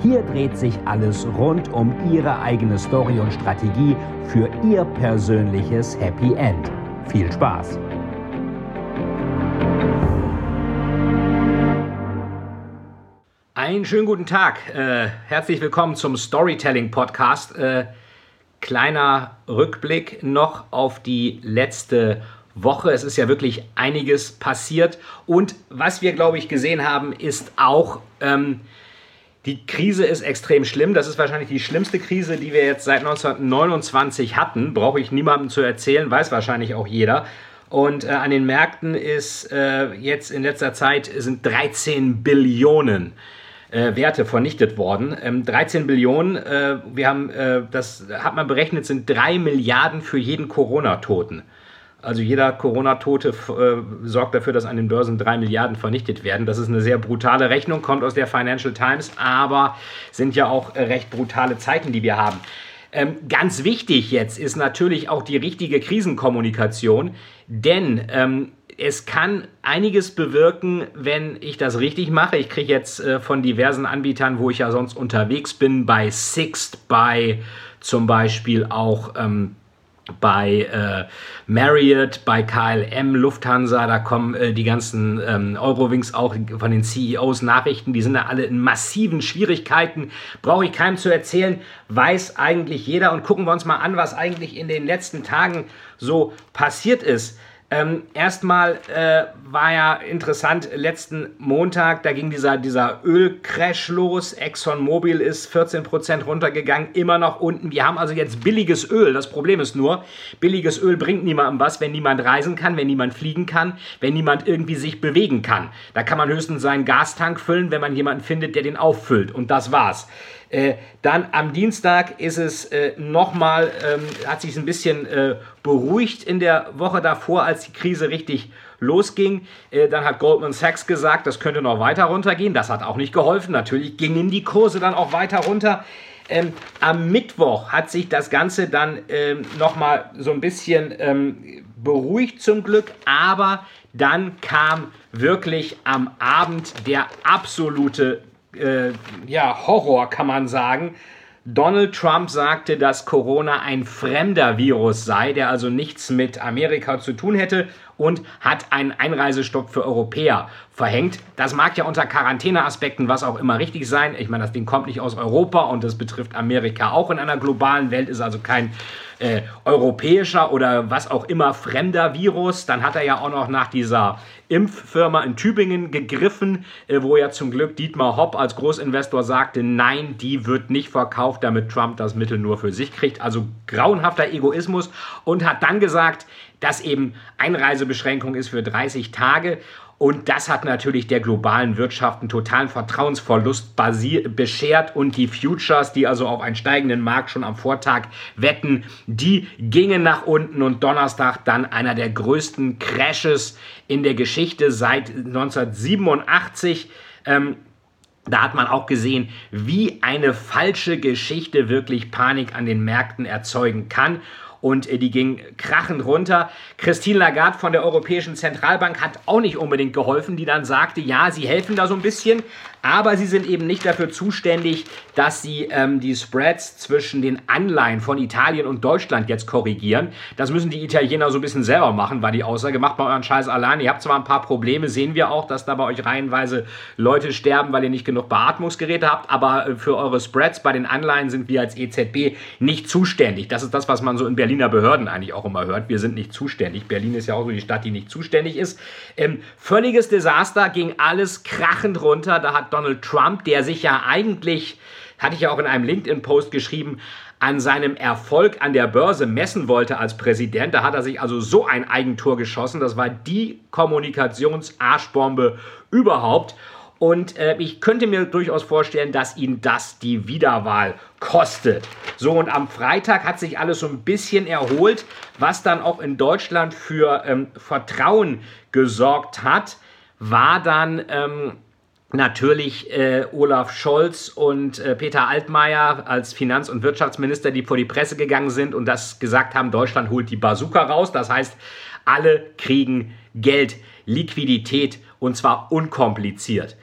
Hier dreht sich alles rund um Ihre eigene Story und Strategie für Ihr persönliches Happy End. Viel Spaß! Einen schönen guten Tag. Äh, herzlich willkommen zum Storytelling Podcast. Äh, kleiner Rückblick noch auf die letzte Woche. Es ist ja wirklich einiges passiert. Und was wir, glaube ich, gesehen haben, ist auch, ähm, die Krise ist extrem schlimm. Das ist wahrscheinlich die schlimmste Krise, die wir jetzt seit 1929 hatten. Brauche ich niemandem zu erzählen, weiß wahrscheinlich auch jeder. Und äh, an den Märkten ist äh, jetzt in letzter Zeit sind 13 Billionen äh, Werte vernichtet worden. Ähm, 13 Billionen, äh, wir haben, äh, das hat man berechnet, sind 3 Milliarden für jeden Corona-Toten. Also jeder Corona-Tote äh, sorgt dafür, dass an den Börsen 3 Milliarden vernichtet werden. Das ist eine sehr brutale Rechnung, kommt aus der Financial Times, aber sind ja auch recht brutale Zeiten, die wir haben. Ähm, ganz wichtig jetzt ist natürlich auch die richtige Krisenkommunikation, denn ähm, es kann einiges bewirken, wenn ich das richtig mache. Ich kriege jetzt äh, von diversen Anbietern, wo ich ja sonst unterwegs bin, bei Sixt, bei zum Beispiel auch ähm, bei äh, Marriott, bei KLM, Lufthansa, da kommen äh, die ganzen ähm, Eurowings auch von den CEOs Nachrichten, die sind da alle in massiven Schwierigkeiten, brauche ich keinem zu erzählen, weiß eigentlich jeder und gucken wir uns mal an, was eigentlich in den letzten Tagen so passiert ist. Ähm, erstmal äh, war ja interessant, letzten Montag, da ging dieser, dieser Ölcrash los. ExxonMobil ist 14% runtergegangen, immer noch unten. Wir haben also jetzt billiges Öl. Das Problem ist nur, billiges Öl bringt niemandem was, wenn niemand reisen kann, wenn niemand fliegen kann, wenn niemand irgendwie sich bewegen kann. Da kann man höchstens seinen Gastank füllen, wenn man jemanden findet, der den auffüllt. Und das war's. Äh, dann am Dienstag ist es äh, nochmal, ähm, hat sich ein bisschen äh, beruhigt in der Woche davor, als die Krise richtig losging. Äh, dann hat Goldman Sachs gesagt, das könnte noch weiter runtergehen. Das hat auch nicht geholfen. Natürlich gingen die Kurse dann auch weiter runter. Ähm, am Mittwoch hat sich das Ganze dann ähm, nochmal so ein bisschen ähm, beruhigt zum Glück, aber dann kam wirklich am Abend der absolute äh, ja, Horror, kann man sagen. Donald Trump sagte, dass Corona ein fremder Virus sei, der also nichts mit Amerika zu tun hätte und hat einen Einreisestopp für Europäer verhängt. Das mag ja unter Quarantäneaspekten was auch immer richtig sein. Ich meine, das Ding kommt nicht aus Europa und das betrifft Amerika auch in einer globalen Welt, ist also kein äh, europäischer oder was auch immer fremder Virus. Dann hat er ja auch noch nach dieser Impffirma in Tübingen gegriffen, äh, wo ja zum Glück Dietmar Hopp als Großinvestor sagte, nein, die wird nicht verkauft, damit Trump das Mittel nur für sich kriegt. Also grauenhafter Egoismus und hat dann gesagt, dass eben Einreisebeschränkung ist für 30 Tage und das hat natürlich der globalen Wirtschaft einen totalen Vertrauensverlust beschert. Und die Futures, die also auf einen steigenden Markt schon am Vortag wetten, die gingen nach unten. Und Donnerstag dann einer der größten Crashes in der Geschichte seit 1987. Ähm, da hat man auch gesehen, wie eine falsche Geschichte wirklich Panik an den Märkten erzeugen kann und äh, die ging krachend runter. Christine Lagarde von der Europäischen Zentralbank hat auch nicht unbedingt geholfen, die dann sagte, ja, sie helfen da so ein bisschen, aber sie sind eben nicht dafür zuständig, dass sie ähm, die Spreads zwischen den Anleihen von Italien und Deutschland jetzt korrigieren. Das müssen die Italiener so ein bisschen selber machen, war die Aussage. Macht mal euren Scheiß allein. Ihr habt zwar ein paar Probleme, sehen wir auch, dass da bei euch reihenweise Leute sterben, weil ihr nicht genug Beatmungsgeräte habt, aber äh, für eure Spreads bei den Anleihen sind wir als EZB nicht zuständig. Das ist das, was man so in Berliner Behörden eigentlich auch immer hört. Wir sind nicht zuständig. Berlin ist ja auch so die Stadt, die nicht zuständig ist. Ähm, völliges Desaster, ging alles krachend runter. Da hat Donald Trump, der sich ja eigentlich, hatte ich ja auch in einem LinkedIn-Post geschrieben, an seinem Erfolg an der Börse messen wollte als Präsident. Da hat er sich also so ein Eigentor geschossen. Das war die Kommunikationsarschbombe überhaupt. Und äh, ich könnte mir durchaus vorstellen, dass ihn das die Wiederwahl kostet. So, und am Freitag hat sich alles so ein bisschen erholt, was dann auch in Deutschland für ähm, Vertrauen gesorgt hat, war dann ähm, natürlich äh, Olaf Scholz und äh, Peter Altmaier als Finanz- und Wirtschaftsminister, die vor die Presse gegangen sind und das gesagt haben, Deutschland holt die Bazooka raus. Das heißt, alle kriegen Geld, Liquidität und zwar unkompliziert.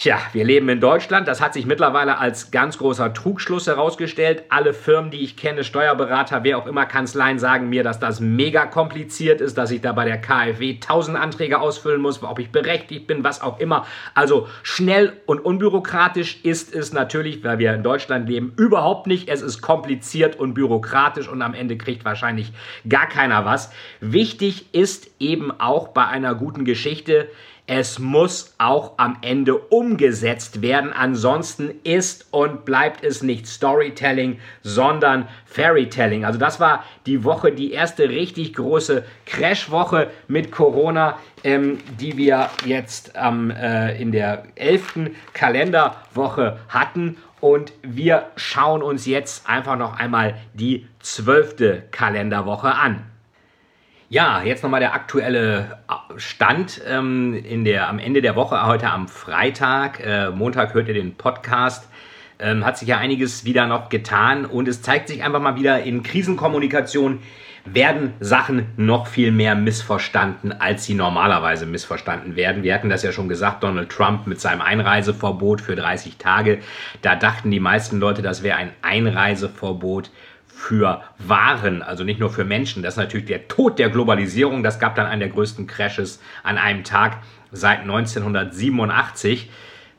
Tja, wir leben in Deutschland. Das hat sich mittlerweile als ganz großer Trugschluss herausgestellt. Alle Firmen, die ich kenne, Steuerberater, wer auch immer, Kanzleien, sagen mir, dass das mega kompliziert ist, dass ich da bei der KfW tausend Anträge ausfüllen muss, ob ich berechtigt bin, was auch immer. Also schnell und unbürokratisch ist es natürlich, weil wir in Deutschland leben, überhaupt nicht. Es ist kompliziert und bürokratisch und am Ende kriegt wahrscheinlich gar keiner was. Wichtig ist eben auch bei einer guten Geschichte, es muss auch am Ende umgesetzt werden. Ansonsten ist und bleibt es nicht Storytelling, sondern Fairytelling. Also das war die Woche, die erste richtig große Crash-Woche mit Corona, ähm, die wir jetzt ähm, äh, in der elften Kalenderwoche hatten. Und wir schauen uns jetzt einfach noch einmal die zwölfte Kalenderwoche an. Ja, jetzt nochmal der aktuelle äh, Stand ähm, in der, am Ende der Woche, heute am Freitag. Äh, Montag hört ihr den Podcast. Ähm, hat sich ja einiges wieder noch getan und es zeigt sich einfach mal wieder in Krisenkommunikation werden Sachen noch viel mehr missverstanden, als sie normalerweise missverstanden werden. Wir hatten das ja schon gesagt, Donald Trump mit seinem Einreiseverbot für 30 Tage. Da dachten die meisten Leute, das wäre ein Einreiseverbot für Waren, also nicht nur für Menschen. Das ist natürlich der Tod der Globalisierung. Das gab dann einen der größten Crashes an einem Tag seit 1987.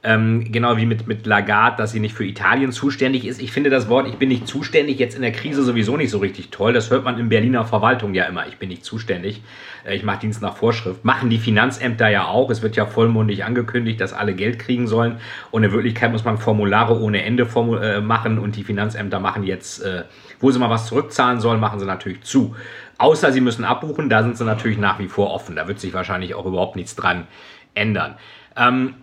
Ähm, genau wie mit, mit Lagarde, dass sie nicht für Italien zuständig ist. Ich finde das Wort, ich bin nicht zuständig, jetzt in der Krise sowieso nicht so richtig toll. Das hört man in Berliner Verwaltung ja immer. Ich bin nicht zuständig. Äh, ich mache Dienst nach Vorschrift. Machen die Finanzämter ja auch. Es wird ja vollmundig angekündigt, dass alle Geld kriegen sollen. Und in Wirklichkeit muss man Formulare ohne Ende äh, machen. Und die Finanzämter machen jetzt, äh, wo sie mal was zurückzahlen sollen, machen sie natürlich zu. Außer sie müssen abbuchen. Da sind sie natürlich nach wie vor offen. Da wird sich wahrscheinlich auch überhaupt nichts dran ändern. Ähm,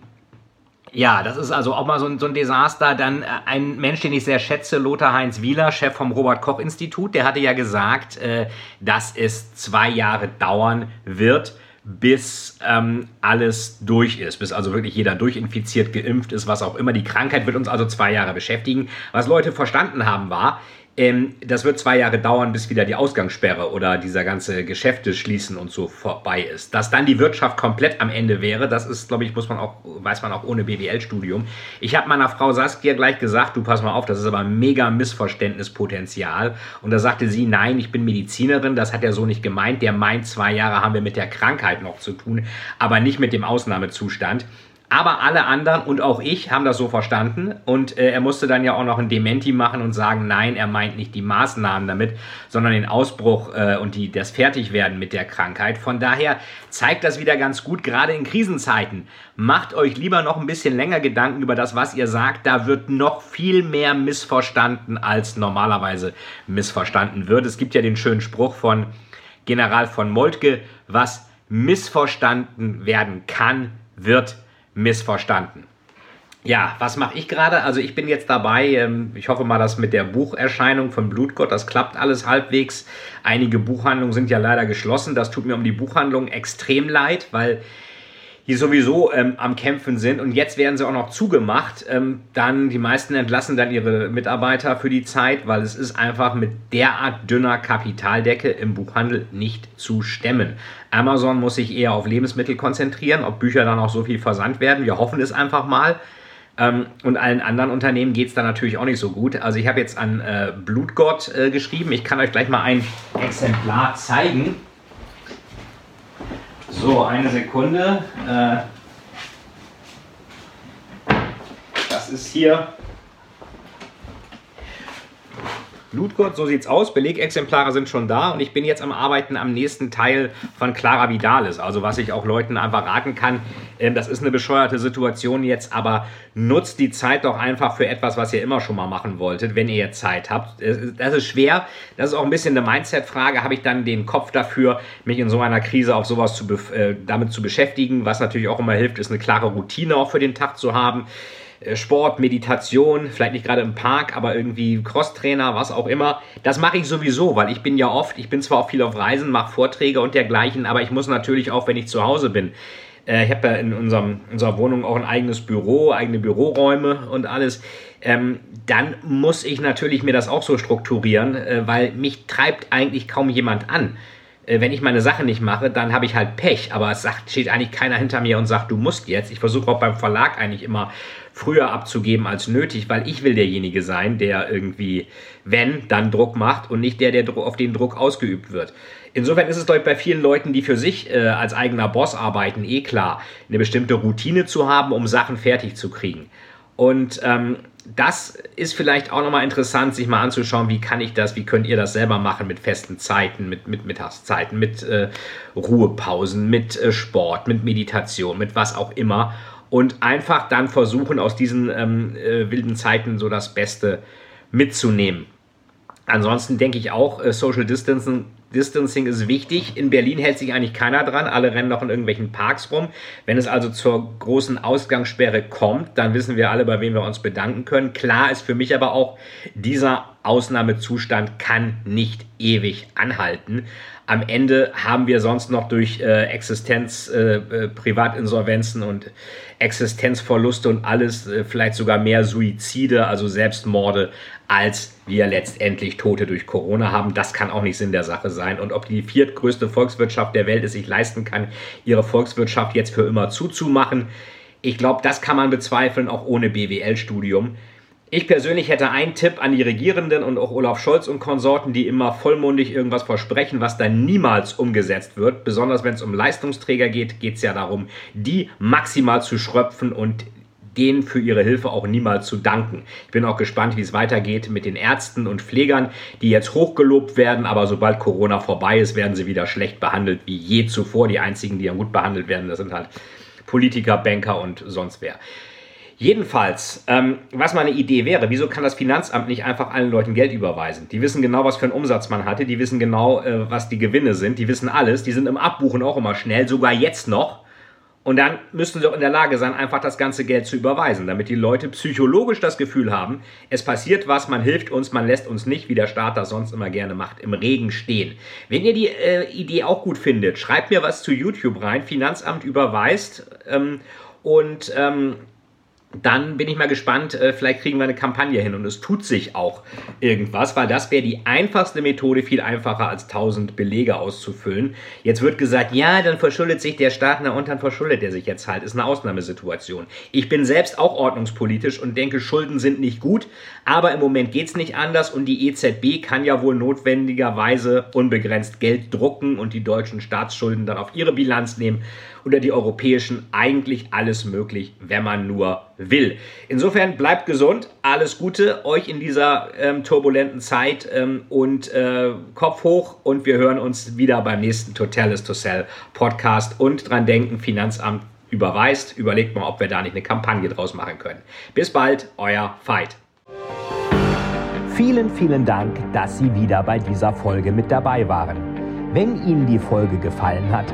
ja, das ist also auch mal so ein, so ein, Desaster. Dann äh, ein Mensch, den ich sehr schätze, Lothar Heinz Wieler, Chef vom Robert-Koch-Institut, der hatte ja gesagt, äh, dass es zwei Jahre dauern wird, bis ähm, alles durch ist, bis also wirklich jeder durchinfiziert, geimpft ist, was auch immer. Die Krankheit wird uns also zwei Jahre beschäftigen. Was Leute verstanden haben war, ähm, das wird zwei Jahre dauern, bis wieder die Ausgangssperre oder dieser ganze Geschäfte schließen und so vorbei ist. Dass dann die Wirtschaft komplett am Ende wäre, das ist, glaube ich, muss man auch, weiß man auch ohne BWL-Studium. Ich habe meiner Frau Saskia gleich gesagt, du pass mal auf, das ist aber mega Missverständnispotenzial. Und da sagte sie, nein, ich bin Medizinerin, das hat er so nicht gemeint. Der meint, zwei Jahre haben wir mit der Krankheit noch zu tun, aber nicht mit dem Ausnahmezustand. Aber alle anderen und auch ich haben das so verstanden und äh, er musste dann ja auch noch ein Dementi machen und sagen, nein, er meint nicht die Maßnahmen damit, sondern den Ausbruch äh, und die, das Fertigwerden mit der Krankheit. Von daher zeigt das wieder ganz gut, gerade in Krisenzeiten. Macht euch lieber noch ein bisschen länger Gedanken über das, was ihr sagt. Da wird noch viel mehr missverstanden, als normalerweise missverstanden wird. Es gibt ja den schönen Spruch von General von Moltke, was missverstanden werden kann, wird missverstanden. Ja, was mache ich gerade? Also ich bin jetzt dabei, ähm, ich hoffe mal, dass mit der Bucherscheinung von Blutgott, das klappt alles halbwegs. Einige Buchhandlungen sind ja leider geschlossen. Das tut mir um die Buchhandlung extrem leid, weil die sowieso ähm, am Kämpfen sind und jetzt werden sie auch noch zugemacht. Ähm, dann die meisten entlassen dann ihre Mitarbeiter für die Zeit, weil es ist einfach mit derart dünner Kapitaldecke im Buchhandel nicht zu stemmen. Amazon muss sich eher auf Lebensmittel konzentrieren, ob Bücher dann auch so viel versandt werden. Wir hoffen es einfach mal. Ähm, und allen anderen Unternehmen geht es da natürlich auch nicht so gut. Also ich habe jetzt an äh, Blutgott äh, geschrieben. Ich kann euch gleich mal ein Exemplar zeigen. So, eine Sekunde. Äh, das ist hier Blutgurt, so sieht's aus. Belegexemplare sind schon da und ich bin jetzt am Arbeiten am nächsten Teil von Clara Vidalis. Also was ich auch Leuten einfach raten kann, ähm, das ist eine bescheuerte Situation jetzt, aber nutzt die Zeit doch einfach für etwas, was ihr immer schon mal machen wolltet, wenn ihr Zeit habt. Das ist schwer, das ist auch ein bisschen eine Mindset-Frage. Habe ich dann den Kopf dafür, mich in so einer Krise auf sowas zu, äh, damit zu beschäftigen? Was natürlich auch immer hilft, ist eine klare Routine auch für den Tag zu haben. Äh, Sport, Meditation, vielleicht nicht gerade im Park, aber irgendwie Crosstrainer, was auch immer. Das mache ich sowieso, weil ich bin ja oft, ich bin zwar auch viel auf Reisen, mache Vorträge und dergleichen, aber ich muss natürlich auch, wenn ich zu Hause bin, äh, ich habe ja in unserem, unserer Wohnung auch ein eigenes Büro, eigene Büroräume und alles. Ähm, dann muss ich natürlich mir das auch so strukturieren, äh, weil mich treibt eigentlich kaum jemand an. Äh, wenn ich meine Sache nicht mache, dann habe ich halt Pech. Aber es sagt, steht eigentlich keiner hinter mir und sagt, du musst jetzt. Ich versuche auch beim Verlag eigentlich immer früher abzugeben als nötig, weil ich will derjenige sein, der irgendwie, wenn, dann Druck macht und nicht der, der auf den Druck ausgeübt wird. Insofern ist es bei vielen Leuten, die für sich äh, als eigener Boss arbeiten, eh klar, eine bestimmte Routine zu haben, um Sachen fertig zu kriegen. Und ähm, das ist vielleicht auch nochmal interessant, sich mal anzuschauen, wie kann ich das, wie könnt ihr das selber machen mit festen Zeiten, mit, mit Mittagszeiten, mit äh, Ruhepausen, mit äh, Sport, mit Meditation, mit was auch immer und einfach dann versuchen, aus diesen ähm, äh, wilden Zeiten so das Beste mitzunehmen. Ansonsten denke ich auch, äh, Social Distancing, Distancing ist wichtig. In Berlin hält sich eigentlich keiner dran. Alle rennen noch in irgendwelchen Parks rum. Wenn es also zur großen Ausgangssperre kommt, dann wissen wir alle, bei wem wir uns bedanken können. Klar ist für mich aber auch, dieser Ausnahmezustand kann nicht ewig anhalten. Am Ende haben wir sonst noch durch äh, Existenz, äh, äh, Privatinsolvenzen und Existenzverluste und alles äh, vielleicht sogar mehr Suizide, also Selbstmorde, als wir letztendlich Tote durch Corona haben. Das kann auch nicht Sinn der Sache sein. Und ob die viertgrößte Volkswirtschaft der Welt es sich leisten kann, ihre Volkswirtschaft jetzt für immer zuzumachen, ich glaube, das kann man bezweifeln, auch ohne BWL-Studium. Ich persönlich hätte einen Tipp an die Regierenden und auch Olaf Scholz und Konsorten, die immer vollmundig irgendwas versprechen, was dann niemals umgesetzt wird. Besonders wenn es um Leistungsträger geht, geht es ja darum, die maximal zu schröpfen und denen für ihre Hilfe auch niemals zu danken. Ich bin auch gespannt, wie es weitergeht mit den Ärzten und Pflegern, die jetzt hochgelobt werden, aber sobald Corona vorbei ist, werden sie wieder schlecht behandelt wie je zuvor. Die einzigen, die ja gut behandelt werden, das sind halt Politiker, Banker und sonst wer. Jedenfalls, ähm, was meine Idee wäre, wieso kann das Finanzamt nicht einfach allen Leuten Geld überweisen? Die wissen genau, was für einen Umsatz man hatte, die wissen genau, äh, was die Gewinne sind, die wissen alles, die sind im Abbuchen auch immer schnell, sogar jetzt noch. Und dann müssen sie doch in der Lage sein, einfach das ganze Geld zu überweisen, damit die Leute psychologisch das Gefühl haben, es passiert was, man hilft uns, man lässt uns nicht, wie der Staat das sonst immer gerne macht, im Regen stehen. Wenn ihr die äh, Idee auch gut findet, schreibt mir was zu YouTube rein, Finanzamt überweist ähm, und ähm, dann bin ich mal gespannt, äh, vielleicht kriegen wir eine Kampagne hin und es tut sich auch irgendwas, weil das wäre die einfachste Methode, viel einfacher als 1000 Belege auszufüllen. Jetzt wird gesagt, ja, dann verschuldet sich der Staat, und dann verschuldet er sich jetzt halt. Ist eine Ausnahmesituation. Ich bin selbst auch ordnungspolitisch und denke, Schulden sind nicht gut, aber im Moment geht es nicht anders und die EZB kann ja wohl notwendigerweise unbegrenzt Geld drucken und die deutschen Staatsschulden dann auf ihre Bilanz nehmen oder die europäischen eigentlich alles möglich, wenn man nur will. Insofern bleibt gesund, alles Gute euch in dieser ähm, turbulenten Zeit ähm, und äh, Kopf hoch und wir hören uns wieder beim nächsten Total is to Sell Podcast und dran denken, Finanzamt überweist, überlegt mal, ob wir da nicht eine Kampagne draus machen können. Bis bald, euer Veit. Vielen, vielen Dank, dass Sie wieder bei dieser Folge mit dabei waren. Wenn Ihnen die Folge gefallen hat,